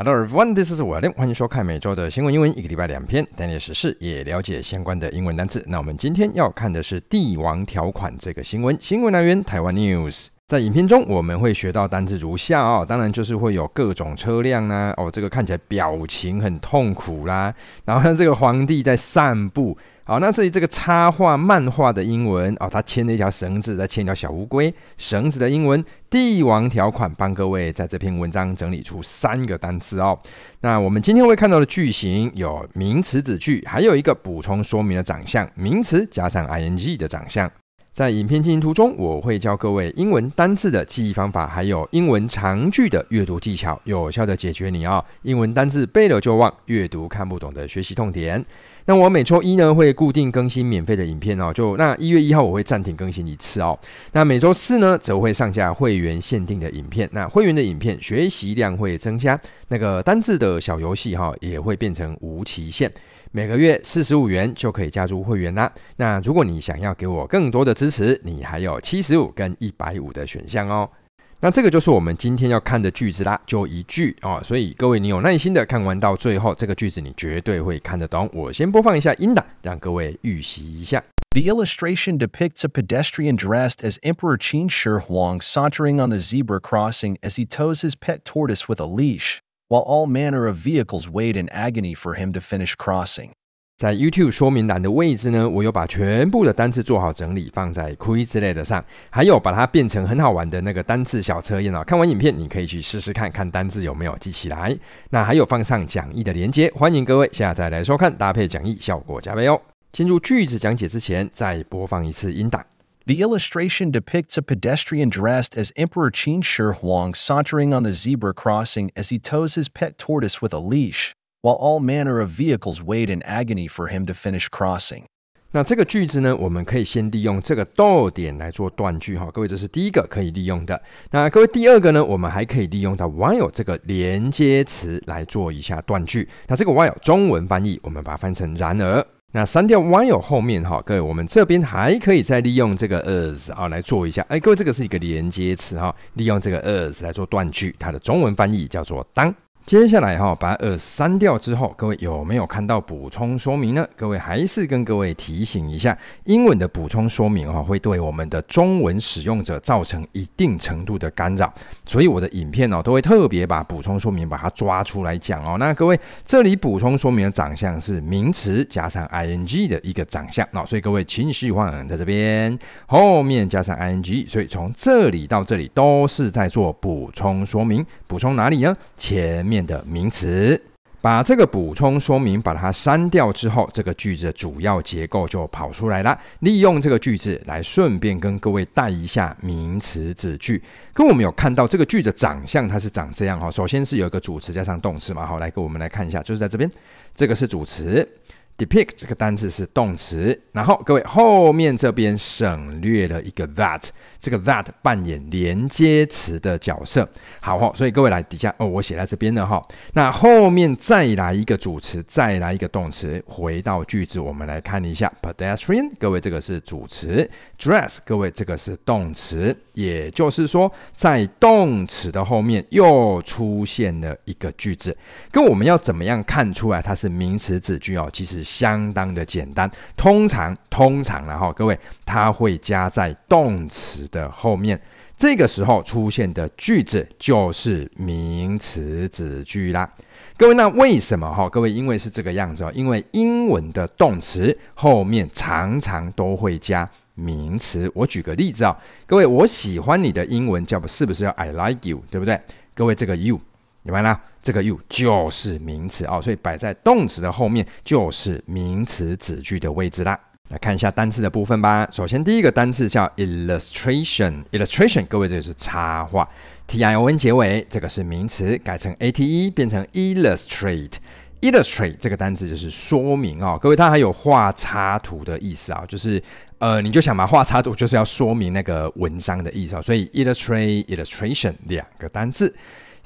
Hello everyone, this is William，欢迎收看每周的新闻英文，一个礼拜两篇，带你时事也了解相关的英文单词。那我们今天要看的是帝王条款这个新闻，新闻来源台湾 News。在影片中我们会学到单字如下哦，当然就是会有各种车辆啦，哦，这个看起来表情很痛苦啦，然后呢，这个皇帝在散步。好，那至于这个插画漫画的英文哦，他牵了一条绳子，再牵一条小乌龟。绳子的英文，帝王条款，帮各位在这篇文章整理出三个单词哦。那我们今天会看到的句型有名词子句，还有一个补充说明的长相，名词加上 ing 的长相。在影片进行途中，我会教各位英文单字的记忆方法，还有英文长句的阅读技巧，有效的解决你哦英文单字背了就忘，阅读看不懂的学习痛点。那我每周一呢会固定更新免费的影片哦，就那一月一号我会暂停更新一次哦。那每周四呢则会上架会员限定的影片，那会员的影片学习量会增加，那个单字的小游戏哈也会变成无期限，每个月四十五元就可以加入会员啦。那如果你想要给我更多的支持，你还有七十五跟一百五的选项哦。那这个就是我们今天要看的句子啦，就一句哦，所以各位你有耐心的看完到最后，这个句子你绝对会看得懂。我先播放一下音档，让各位预习一下。The illustration depicts a pedestrian dressed as Emperor Qin Shi Huang sauntering on the zebra crossing as he tows his pet tortoise with a leash, while all manner of vehicles wait in agony for him to finish crossing. 在 YouTube 说明栏的位置呢，我有把全部的单词做好整理，放在 Quizlet 上，还有把它变成很好玩的那个单词小测验哦。看完影片，你可以去试试看看单字有没有记起来。那还有放上讲义的连接，欢迎各位下载来收看，搭配讲义，效果加倍哦。进入句子讲解之前，再播放一次音档。The illustration depicts a pedestrian dressed as Emperor Qin Shi Huang sauntering on the zebra crossing as he tows his pet tortoise with a leash. While all manner of vehicles wait in agony for him to finish crossing。那这个句子呢，我们可以先利用这个逗点来做断句哈。各位，这是第一个可以利用的。那各位，第二个呢，我们还可以利用到 while 这个连接词来做一下断句。那这个 while 中文翻译，我们把它翻成然而。 那删掉 while 后面哈，各位，我们这边还可以再利用这个 as 啊来做一下。哎，各位，这个是一个连接词哈，利用这个 as 来做断句，它的中文翻译叫做当。接下来哈，把 as 删掉之后，各位有没有看到补充说明呢？各位还是跟各位提醒一下，英文的补充说明哈，会对我们的中文使用者造成一定程度的干扰，所以我的影片哦都会特别把补充说明把它抓出来讲哦。那各位这里补充说明的长相是名词加上 ing 的一个长相，那所以各位请希望在这边后面加上 ing，所以从这里到这里都是在做补充说明，补充哪里呢？前面。的名词，把这个补充说明把它删掉之后，这个句子的主要结构就跑出来了。利用这个句子来顺便跟各位带一下名词子句。跟我们有看到这个句子长相，它是长这样哈。首先是有一个主词加上动词嘛，好，来给我们来看一下，就是在这边，这个是主词。Depict 这个单词是动词，然后各位后面这边省略了一个 that，这个 that 扮演连接词的角色。好哈，所以各位来底下哦，我写在这边了哈。那后面再来一个主词，再来一个动词，回到句子，我们来看一下 pedestrian，各位这个是主词，dress，各位这个是动词，也就是说在动词的后面又出现了一个句子。跟我们要怎么样看出来它是名词子句哦？其实。相当的简单，通常通常然后各位，它会加在动词的后面，这个时候出现的句子就是名词子句啦。各位，那为什么哈？各位，因为是这个样子哦，因为英文的动词后面常常都会加名词。我举个例子啊，各位，我喜欢你的英文叫不是不是要 I like you，对不对？各位，这个 you。明白啦，这个 you 就是名词哦，所以摆在动词的后面就是名词子句的位置啦。来看一下单词的部分吧。首先第一个单词叫 illustration，illustration，各位这个是插画，t i o n 结尾，这个是名词，改成 a t e 变成 illustrate，illustrate 这个单词就是说明哦。各位它还有画插图的意思啊，就是呃你就想嘛，画插图就是要说明那个文章的意思，所以 illustrate，illustration 两个单字。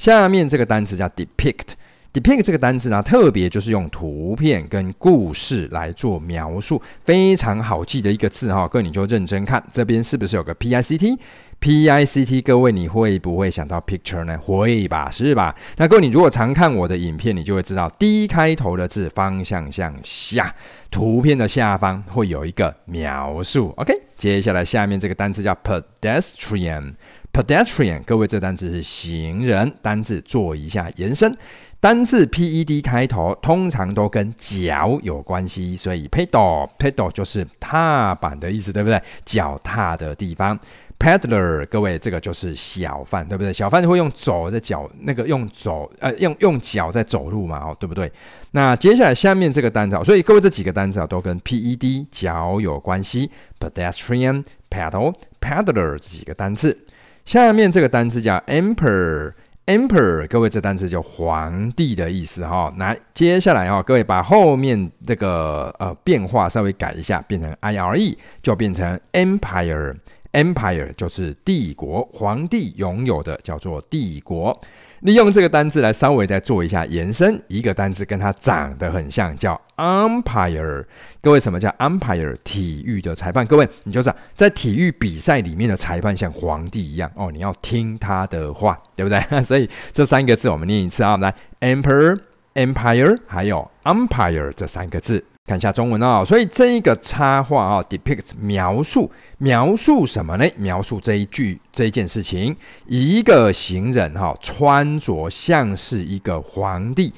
下面这个单词叫 depict，depict 这个单词呢，特别就是用图片跟故事来做描述，非常好记的一个字哈。各位你就认真看，这边是不是有个 P I C T？P I C T，各位你会不会想到 picture 呢？会吧，是吧？那各位你如果常看我的影片，你就会知道 D 开头的字方向向下，图片的下方会有一个描述。OK，接下来下面这个单词叫 pedestrian pedestrian，各位这单词是行人，单字做一下延伸。单字 P E D 开头，通常都跟脚有关系，所以 pedal pedal 就是踏板的意思，对不对？脚踏的地方。Peddler，各位这个就是小贩，对不对？小贩会用走的脚，那个用走，呃，用用脚在走路嘛，哦，对不对？那接下来下面这个单词，所以各位这几个单词啊都跟 P E D 脚有关系，pedestrian、pedal、peddler 这几个单词。下面这个单词叫 emperor。Emperor，各位这单词叫皇帝的意思哈。来，接下来哈，各位把后面这个呃变化稍微改一下，变成 I R E，就变成 Empire。Empire 就是帝国，皇帝拥有的叫做帝国。利用这个单字来稍微再做一下延伸，一个单字跟它长得很像，叫 umpire。各位，什么叫 umpire？体育的裁判。各位，你就知道在体育比赛里面的裁判像皇帝一样哦，你要听他的话，对不对？所以这三个字我们念一次啊，来，emperor、empire 还有 umpire 这三个字。看一下中文哦，所以这一个插画啊，depict 描述描述什么呢？描述这一句这一件事情，一个行人哈，穿着像是一个皇帝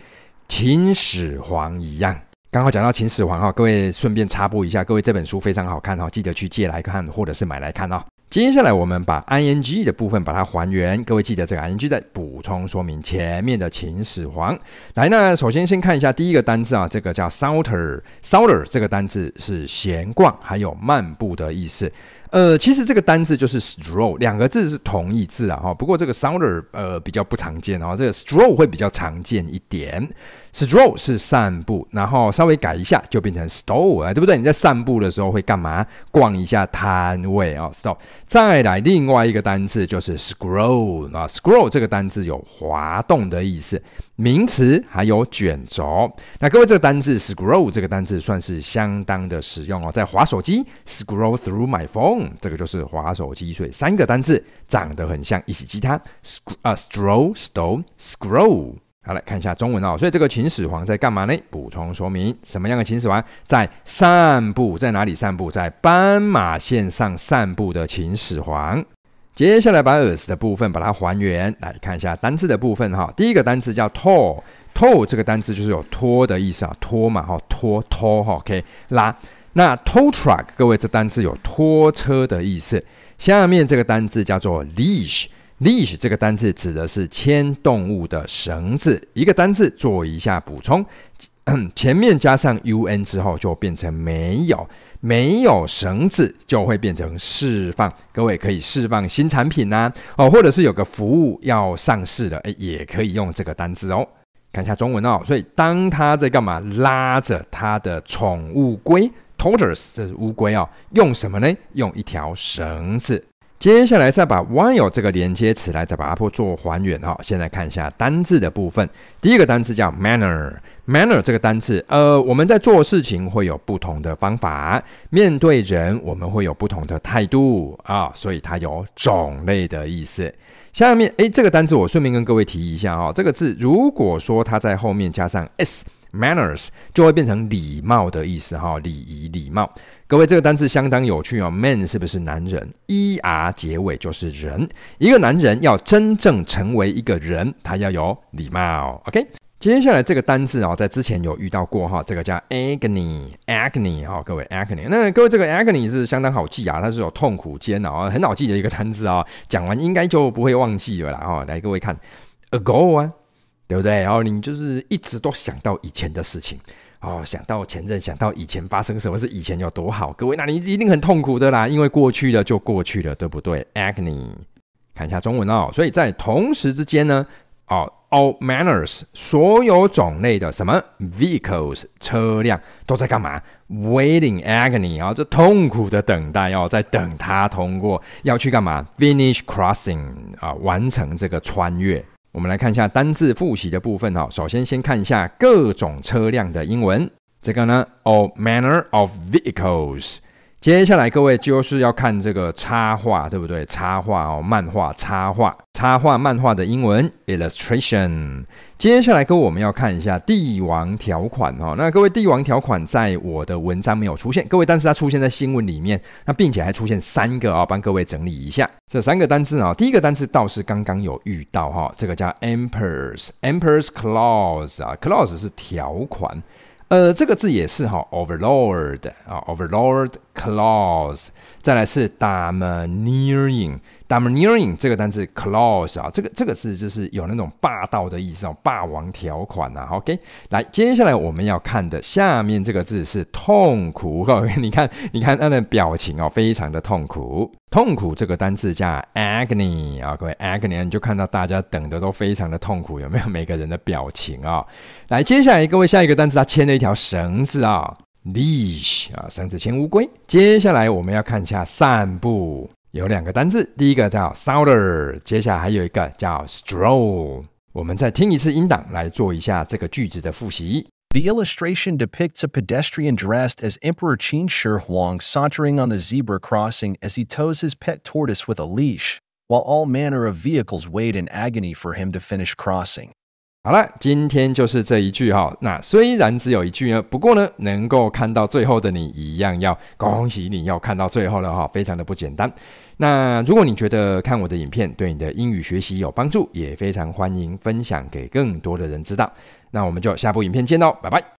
秦始皇一样。刚好讲到秦始皇哈，各位顺便插播一下，各位这本书非常好看哈，记得去借来看或者是买来看哦。接下来我们把 ing 的部分把它还原，各位记得这个 ing 在补充说明前面的秦始皇。来，那首先先看一下第一个单字啊，这个叫 saunter，saunter 这个单字是闲逛还有漫步的意思。呃，其实这个单字就是 stroll，两个字是同义字啊哈。不过这个 saunter 呃比较不常见哦，这个 stroll 会比较常见一点。Stroll 是散步，然后稍微改一下就变成 stole，对不对？你在散步的时候会干嘛？逛一下摊位啊，stole。再来另外一个单字就是 scroll 啊，scroll 这个单字有滑动的意思，名词还有卷轴。那各位这个单字 scroll 这个单字算是相当的实用哦，在滑手机 scroll through my phone，这个就是滑手机，所以三个单字长得很像，一起记它。啊，stroll、stole、scroll。好，来看一下中文哦。所以这个秦始皇在干嘛呢？补充说明，什么样的秦始皇在散步？在哪里散步？在斑马线上散步的秦始皇。接下来把 us 的部分把它还原，来看一下单字的部分哈。第一个单词叫 tall，tall 这个单词就是有拖的意思啊，拖嘛哈，拖拖哈，OK 拉。那 tow truck，各位这单词有拖车的意思。下面这个单字叫做 leash。leash 这个单字指的是牵动物的绳子，一个单字做一下补充，前面加上 un 之后就变成没有，没有绳子就会变成释放。各位可以释放新产品呐、哦，或者是有个服务要上市的，诶，也可以用这个单字哦。看一下中文哦，所以当他在干嘛？拉着他的宠物龟 tortoise，这是乌龟哦，用什么呢？用一条绳子。接下来再把 while 这个连接词来再把它做还原哈。现在看一下单字的部分，第一个单字叫 manner，manner 这个单字，呃，我们在做事情会有不同的方法，面对人我们会有不同的态度啊，所以它有种类的意思。下面诶，这个单字我顺便跟各位提一下哈，这个字如果说它在后面加上 s Manners 就会变成礼貌的意思哈，礼仪礼貌。各位，这个单词相当有趣哦。Man 是不是男人？er 结尾就是人。一个男人要真正成为一个人，他要有礼貌。OK，接下来这个单字哦，在之前有遇到过哈，这个叫 agony，agony 哈。各位 agony，那各位这个 agony 是相当好记啊，它是有痛苦煎熬，很好记的一个单字啊。讲完应该就不会忘记了啦。哈，来各位看，ago 啊，对不对？然后你就是一直都想到以前的事情。哦，想到前任，想到以前发生什么事，以前有多好，各位，那你一定很痛苦的啦，因为过去了就过去了，对不对？Agony，看一下中文哦。所以在同时之间呢，哦，all manners，所有种类的什么 vehicles 车辆都在干嘛？Waiting agony 啊、哦，这痛苦的等待哦，在等它通过，要去干嘛？Finish crossing 啊、完成这个穿越。我们来看一下单字复习的部分哈。首先，先看一下各种车辆的英文。这个呢，all manner of vehicles。接下来各位就是要看这个插画，对不对？插画哦，漫画插画，插画漫画的英文 illustration。接下来各位我们要看一下帝王条款哦。那各位帝王条款在我的文章没有出现，各位，但是它出现在新闻里面，那并且还出现三个啊，帮各位整理一下这三个单字啊。第一个单字倒是刚刚有遇到哈，这个叫 emperor's emperor's clause 啊，clause 是条款。呃，这个字也是哈，overlord 啊，overlord claws，再来是 domineering。Domineering 这个单字 clause 啊，这个这个字就是有那种霸道的意思哦，霸王条款呐、啊。OK，来，接下来我们要看的下面这个字是痛苦。OK，你看，你看他的表情哦，非常的痛苦。痛苦这个单字叫 agony 啊，各位 agony，你就看到大家等的都非常的痛苦，有没有？每个人的表情啊、哦。来，接下来各位下一个单字，它牵了一条绳子啊、哦、，leash 啊，绳子牵乌龟。接下来我们要看一下散步。有两个单字，第一个叫 saunter，接下来还有一个叫 stroll。我们再听一次音档来做一下这个句子的复习。The illustration depicts a pedestrian dressed as Emperor Qin Shi Huang sauntering on the zebra crossing as he tows his pet tortoise with a leash, while all manner of vehicles wait in agony for him to finish crossing. 好了，今天就是这一句哈。那虽然只有一句呢，不过呢，能够看到最后的你一样要恭喜你，要看到最后了哈，非常的不简单。那如果你觉得看我的影片对你的英语学习有帮助，也非常欢迎分享给更多的人知道。那我们就下部影片见喽，拜拜。